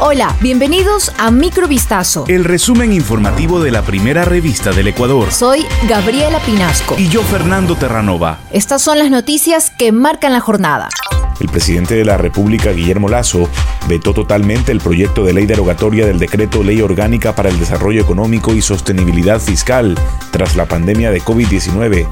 Hola, bienvenidos a Microvistazo. El resumen informativo de la primera revista del Ecuador. Soy Gabriela Pinasco. Y yo, Fernando Terranova. Estas son las noticias que marcan la jornada. El presidente de la República, Guillermo Lazo, vetó totalmente el proyecto de ley derogatoria del decreto Ley Orgánica para el Desarrollo Económico y Sostenibilidad Fiscal tras la pandemia de COVID-19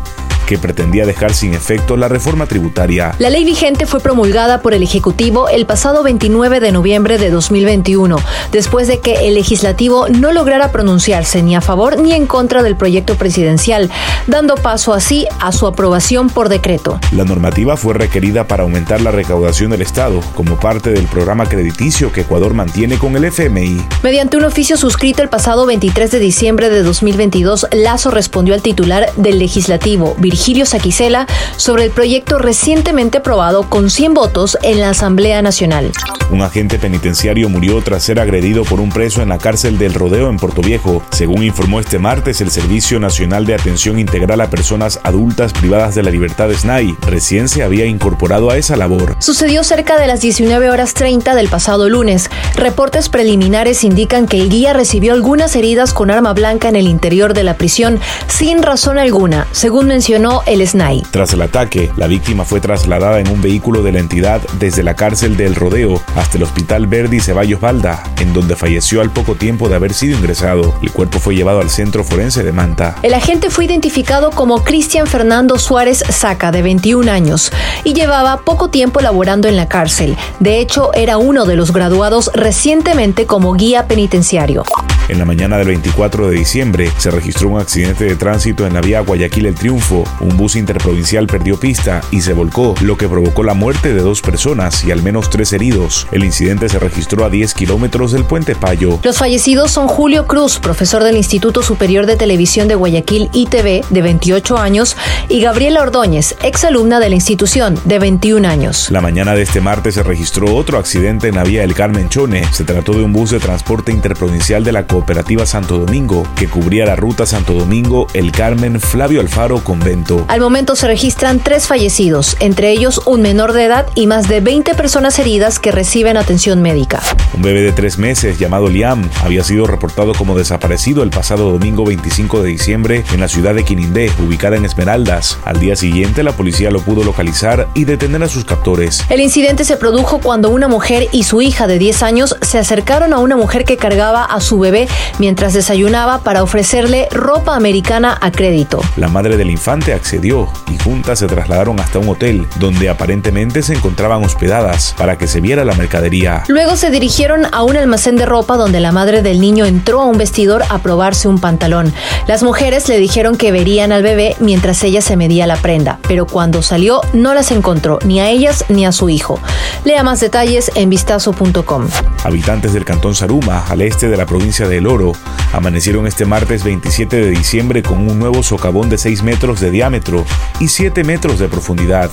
que pretendía dejar sin efecto la reforma tributaria. La ley vigente fue promulgada por el Ejecutivo el pasado 29 de noviembre de 2021, después de que el legislativo no lograra pronunciarse ni a favor ni en contra del proyecto presidencial, dando paso así a su aprobación por decreto. La normativa fue requerida para aumentar la recaudación del Estado como parte del programa crediticio que Ecuador mantiene con el FMI. Mediante un oficio suscrito el pasado 23 de diciembre de 2022, Lazo respondió al titular del legislativo, Virgilio Saquicela sobre el proyecto recientemente aprobado con 100 votos en la Asamblea Nacional. Un agente penitenciario murió tras ser agredido por un preso en la cárcel del Rodeo en Puerto Viejo, según informó este martes el Servicio Nacional de Atención Integral a Personas Adultas Privadas de la Libertad SNAI. Recién se había incorporado a esa labor. Sucedió cerca de las 19 horas 30 del pasado lunes. Reportes preliminares indican que el guía recibió algunas heridas con arma blanca en el interior de la prisión sin razón alguna, según mencionó el SNAI. Tras el ataque, la víctima fue trasladada en un vehículo de la entidad desde la cárcel del Rodeo hasta el Hospital Verdi Ceballos Valda, en donde falleció al poco tiempo de haber sido ingresado. El cuerpo fue llevado al centro forense de Manta. El agente fue identificado como Cristian Fernando Suárez Saca, de 21 años, y llevaba poco tiempo laborando en la cárcel. De hecho, era uno de los graduados recientemente como guía penitenciario. En la mañana del 24 de diciembre se registró un accidente de tránsito en la vía Guayaquil El Triunfo. Un bus interprovincial perdió pista y se volcó, lo que provocó la muerte de dos personas y al menos tres heridos. El incidente se registró a 10 kilómetros del puente Payo. Los fallecidos son Julio Cruz, profesor del Instituto Superior de Televisión de Guayaquil ITV, de 28 años, y Gabriela Ordóñez, exalumna de la institución, de 21 años. La mañana de este martes se registró otro accidente en la vía El Carmen Chone. Se trató de un bus de transporte interprovincial de la Cooperativa Santo Domingo, que cubría la ruta Santo Domingo, El Carmen, Flavio Alfaro, Convento. Al momento se registran tres fallecidos, entre ellos un menor de edad y más de 20 personas heridas que reciben atención médica. Un bebé de tres meses llamado Liam había sido reportado como desaparecido el pasado domingo 25 de diciembre en la ciudad de Quinindé, ubicada en Esmeraldas. Al día siguiente la policía lo pudo localizar y detener a sus captores. El incidente se produjo cuando una mujer y su hija de 10 años se acercaron a una mujer que cargaba a su bebé mientras desayunaba para ofrecerle ropa americana a crédito. La madre del infante accedió y juntas se trasladaron hasta un hotel donde aparentemente se encontraban hospedadas para que se viera la mercadería. Luego se dirigieron a un almacén de ropa donde la madre del niño entró a un vestidor a probarse un pantalón. Las mujeres le dijeron que verían al bebé mientras ella se medía la prenda, pero cuando salió no las encontró ni a ellas ni a su hijo. Lea más detalles en vistazo.com. Habitantes del cantón Saruma, al este de la provincia de El Oro, amanecieron este martes 27 de diciembre con un nuevo socavón de 6 metros de diámetro y 7 metros de profundidad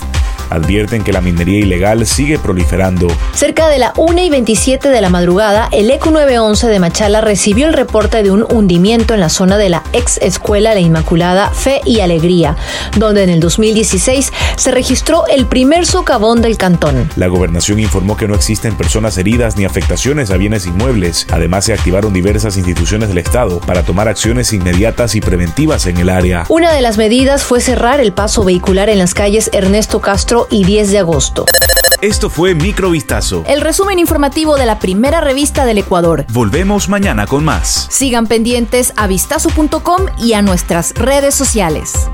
advierten que la minería ilegal sigue proliferando. Cerca de la 1 y 27 de la madrugada, el ECU 911 de Machala recibió el reporte de un hundimiento en la zona de la ex escuela La Inmaculada Fe y Alegría, donde en el 2016 se registró el primer socavón del cantón. La gobernación informó que no existen personas heridas ni afectaciones a bienes inmuebles. Además, se activaron diversas instituciones del Estado para tomar acciones inmediatas y preventivas en el área. Una de las medidas fue cerrar el paso vehicular en las calles Ernesto Castro y 10 de agosto. Esto fue Microvistazo. El resumen informativo de la primera revista del Ecuador. Volvemos mañana con más. Sigan pendientes a vistazo.com y a nuestras redes sociales.